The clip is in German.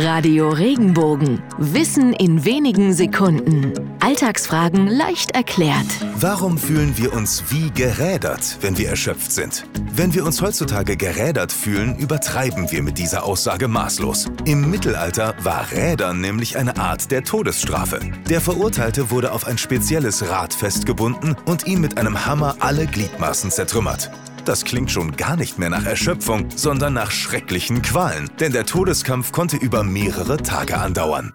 Radio Regenbogen. Wissen in wenigen Sekunden. Alltagsfragen leicht erklärt. Warum fühlen wir uns wie gerädert, wenn wir erschöpft sind? Wenn wir uns heutzutage gerädert fühlen, übertreiben wir mit dieser Aussage maßlos. Im Mittelalter war Rädern nämlich eine Art der Todesstrafe. Der Verurteilte wurde auf ein spezielles Rad festgebunden und ihm mit einem Hammer alle Gliedmaßen zertrümmert. Das klingt schon gar nicht mehr nach Erschöpfung, sondern nach schrecklichen Qualen, denn der Todeskampf konnte über mehrere Tage andauern.